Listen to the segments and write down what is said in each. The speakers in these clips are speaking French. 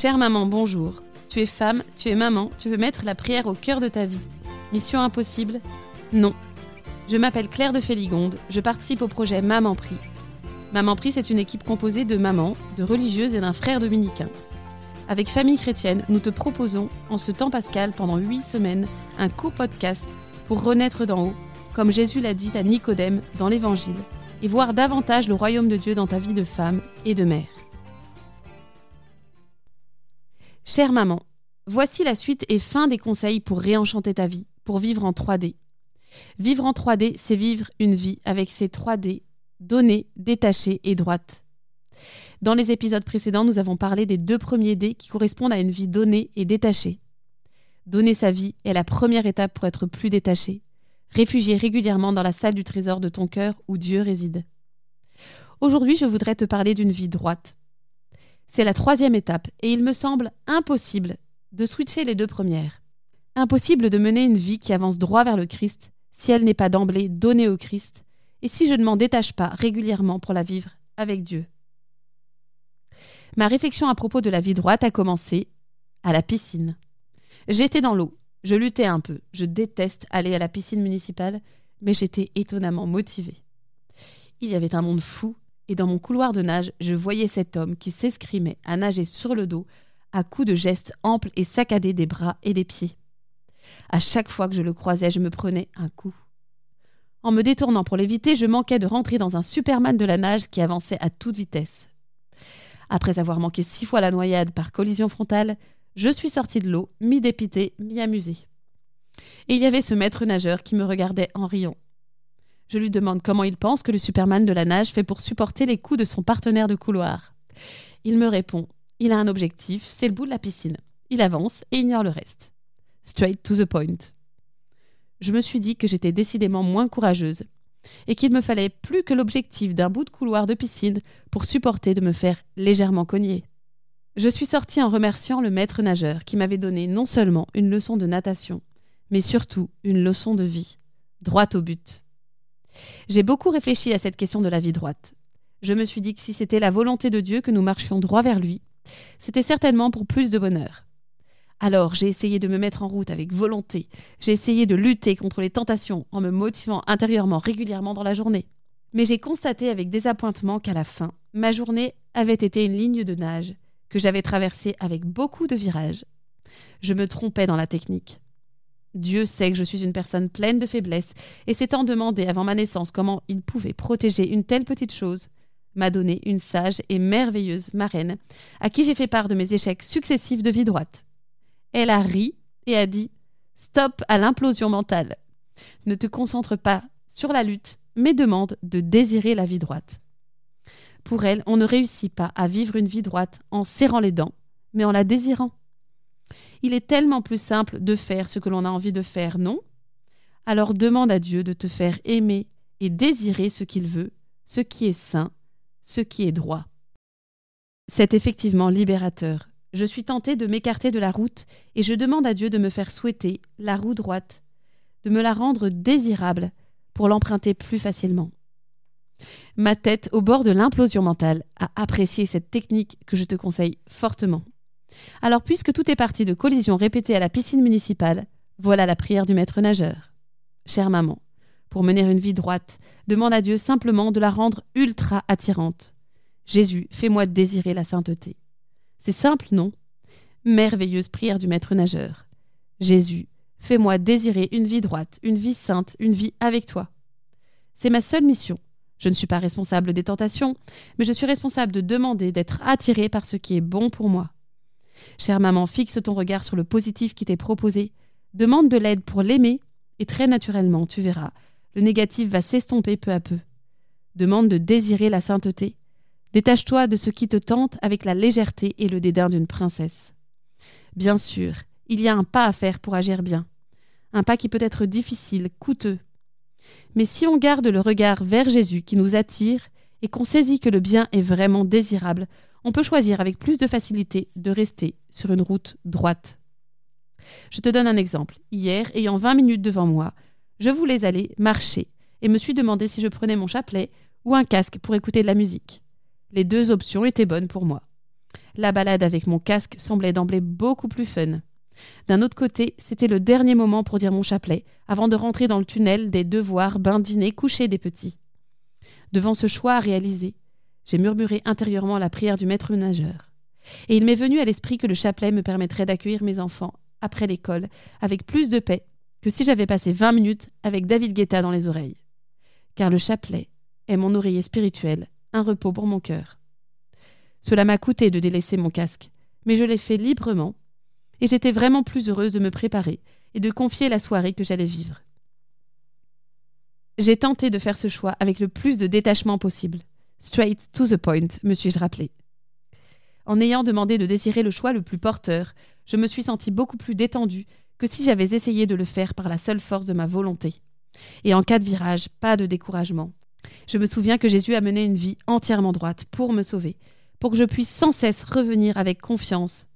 Chère maman, bonjour. Tu es femme, tu es maman, tu veux mettre la prière au cœur de ta vie. Mission impossible Non. Je m'appelle Claire de Féligonde, je participe au projet Maman Prie. Maman Prie, c'est une équipe composée de mamans, de religieuses et d'un frère dominicain. Avec Famille Chrétienne, nous te proposons, en ce temps pascal, pendant huit semaines, un court podcast pour renaître d'en haut, comme Jésus l'a dit à Nicodème dans l'Évangile, et voir davantage le royaume de Dieu dans ta vie de femme et de mère. Chère maman, voici la suite et fin des conseils pour réenchanter ta vie, pour vivre en 3D. Vivre en 3D, c'est vivre une vie avec ses 3D, données, détachées et droites. Dans les épisodes précédents, nous avons parlé des deux premiers D qui correspondent à une vie donnée et détachée. Donner sa vie est la première étape pour être plus détaché. Réfugier régulièrement dans la salle du trésor de ton cœur où Dieu réside. Aujourd'hui, je voudrais te parler d'une vie droite. C'est la troisième étape et il me semble impossible de switcher les deux premières. Impossible de mener une vie qui avance droit vers le Christ si elle n'est pas d'emblée donnée au Christ et si je ne m'en détache pas régulièrement pour la vivre avec Dieu. Ma réflexion à propos de la vie droite a commencé à la piscine. J'étais dans l'eau, je luttais un peu, je déteste aller à la piscine municipale, mais j'étais étonnamment motivée. Il y avait un monde fou et dans mon couloir de nage, je voyais cet homme qui s'escrimait à nager sur le dos, à coups de gestes amples et saccadés des bras et des pieds. À chaque fois que je le croisais, je me prenais un coup. En me détournant pour l'éviter, je manquais de rentrer dans un Superman de la nage qui avançait à toute vitesse. Après avoir manqué six fois la noyade par collision frontale, je suis sortie de l'eau, mi-dépitée, mi-amusée. Et il y avait ce maître nageur qui me regardait en riant. Je lui demande comment il pense que le Superman de la nage fait pour supporter les coups de son partenaire de couloir. Il me répond il a un objectif, c'est le bout de la piscine. Il avance et ignore le reste. Straight to the point. Je me suis dit que j'étais décidément moins courageuse et qu'il me fallait plus que l'objectif d'un bout de couloir de piscine pour supporter de me faire légèrement cogner. Je suis sortie en remerciant le maître nageur qui m'avait donné non seulement une leçon de natation, mais surtout une leçon de vie, droite au but. J'ai beaucoup réfléchi à cette question de la vie droite. Je me suis dit que si c'était la volonté de Dieu que nous marchions droit vers lui, c'était certainement pour plus de bonheur. Alors j'ai essayé de me mettre en route avec volonté, j'ai essayé de lutter contre les tentations en me motivant intérieurement régulièrement dans la journée. Mais j'ai constaté avec désappointement qu'à la fin, ma journée avait été une ligne de nage que j'avais traversée avec beaucoup de virages. Je me trompais dans la technique. Dieu sait que je suis une personne pleine de faiblesses, et s'étant demandé avant ma naissance comment il pouvait protéger une telle petite chose, m'a donné une sage et merveilleuse marraine, à qui j'ai fait part de mes échecs successifs de vie droite. Elle a ri et a dit Stop à l'implosion mentale. Ne te concentre pas sur la lutte, mais demande de désirer la vie droite. Pour elle, on ne réussit pas à vivre une vie droite en serrant les dents, mais en la désirant. Il est tellement plus simple de faire ce que l'on a envie de faire, non? Alors demande à Dieu de te faire aimer et désirer ce qu'il veut, ce qui est saint, ce qui est droit. C'est effectivement libérateur. Je suis tentée de m'écarter de la route et je demande à Dieu de me faire souhaiter la roue droite, de me la rendre désirable pour l'emprunter plus facilement. Ma tête, au bord de l'implosion mentale, a apprécié cette technique que je te conseille fortement. Alors, puisque tout est parti de collisions répétées à la piscine municipale, voilà la prière du maître nageur. Chère maman, pour mener une vie droite, demande à Dieu simplement de la rendre ultra attirante. Jésus, fais-moi désirer la sainteté. C'est simple, non? Merveilleuse prière du maître nageur. Jésus, fais-moi désirer une vie droite, une vie sainte, une vie avec toi. C'est ma seule mission. Je ne suis pas responsable des tentations, mais je suis responsable de demander d'être attiré par ce qui est bon pour moi. Chère maman, fixe ton regard sur le positif qui t'est proposé, demande de l'aide pour l'aimer, et très naturellement, tu verras, le négatif va s'estomper peu à peu. Demande de désirer la sainteté. Détache-toi de ce qui te tente avec la légèreté et le dédain d'une princesse. Bien sûr, il y a un pas à faire pour agir bien. Un pas qui peut être difficile, coûteux. Mais si on garde le regard vers Jésus qui nous attire et qu'on saisit que le bien est vraiment désirable, on peut choisir avec plus de facilité de rester sur une route droite. Je te donne un exemple. Hier, ayant 20 minutes devant moi, je voulais aller marcher et me suis demandé si je prenais mon chapelet ou un casque pour écouter de la musique. Les deux options étaient bonnes pour moi. La balade avec mon casque semblait d'emblée beaucoup plus fun. D'un autre côté, c'était le dernier moment pour dire mon chapelet, avant de rentrer dans le tunnel des devoirs, bain, dîner, coucher des petits. Devant ce choix à réaliser, j'ai murmuré intérieurement la prière du maître nageur. Et il m'est venu à l'esprit que le chapelet me permettrait d'accueillir mes enfants après l'école avec plus de paix que si j'avais passé 20 minutes avec David Guetta dans les oreilles. Car le chapelet est mon oreiller spirituel, un repos pour mon cœur. Cela m'a coûté de délaisser mon casque, mais je l'ai fait librement, et j'étais vraiment plus heureuse de me préparer et de confier la soirée que j'allais vivre. J'ai tenté de faire ce choix avec le plus de détachement possible. Straight to the point, me suis-je rappelé. En ayant demandé de désirer le choix le plus porteur, je me suis sentie beaucoup plus détendue que si j'avais essayé de le faire par la seule force de ma volonté. Et en cas de virage, pas de découragement. Je me souviens que Jésus a mené une vie entièrement droite pour me sauver, pour que je puisse sans cesse revenir avec confiance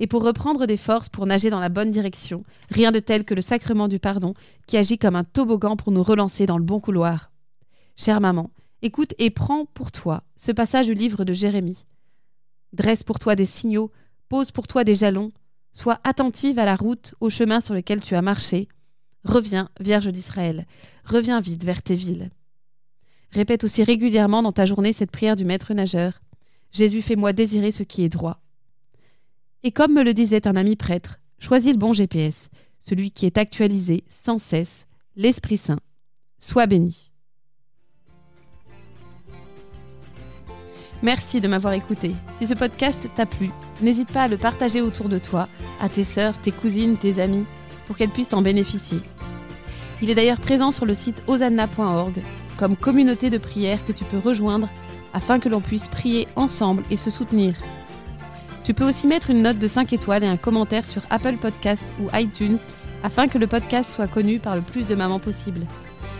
et pour reprendre des forces pour nager dans la bonne direction, rien de tel que le sacrement du pardon qui agit comme un toboggan pour nous relancer dans le bon couloir. Chère maman, écoute et prends pour toi ce passage du livre de Jérémie. Dresse pour toi des signaux, pose pour toi des jalons, sois attentive à la route, au chemin sur lequel tu as marché. Reviens, Vierge d'Israël, reviens vite vers tes villes. Répète aussi régulièrement dans ta journée cette prière du maître nageur. Jésus, fais-moi désirer ce qui est droit. Et comme me le disait un ami prêtre, choisis le bon GPS, celui qui est actualisé sans cesse, l'Esprit Saint. Sois béni. Merci de m'avoir écouté. Si ce podcast t'a plu, n'hésite pas à le partager autour de toi, à tes sœurs, tes cousines, tes amis, pour qu'elles puissent en bénéficier. Il est d'ailleurs présent sur le site osanna.org comme communauté de prière que tu peux rejoindre afin que l'on puisse prier ensemble et se soutenir. Tu peux aussi mettre une note de 5 étoiles et un commentaire sur Apple Podcasts ou iTunes afin que le podcast soit connu par le plus de mamans possible.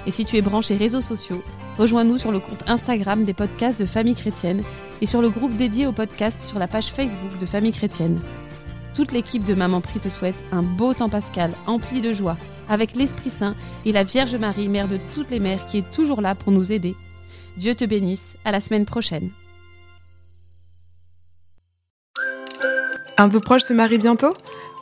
Et si tu es branché réseaux sociaux, rejoins-nous sur le compte Instagram des podcasts de Famille Chrétienne et sur le groupe dédié aux podcasts sur la page Facebook de Famille Chrétienne. Toute l'équipe de Maman Prie te souhaite un beau temps pascal empli de joie, avec l'Esprit Saint et la Vierge Marie, mère de toutes les mères, qui est toujours là pour nous aider. Dieu te bénisse, à la semaine prochaine. Un de vos proches se marie bientôt?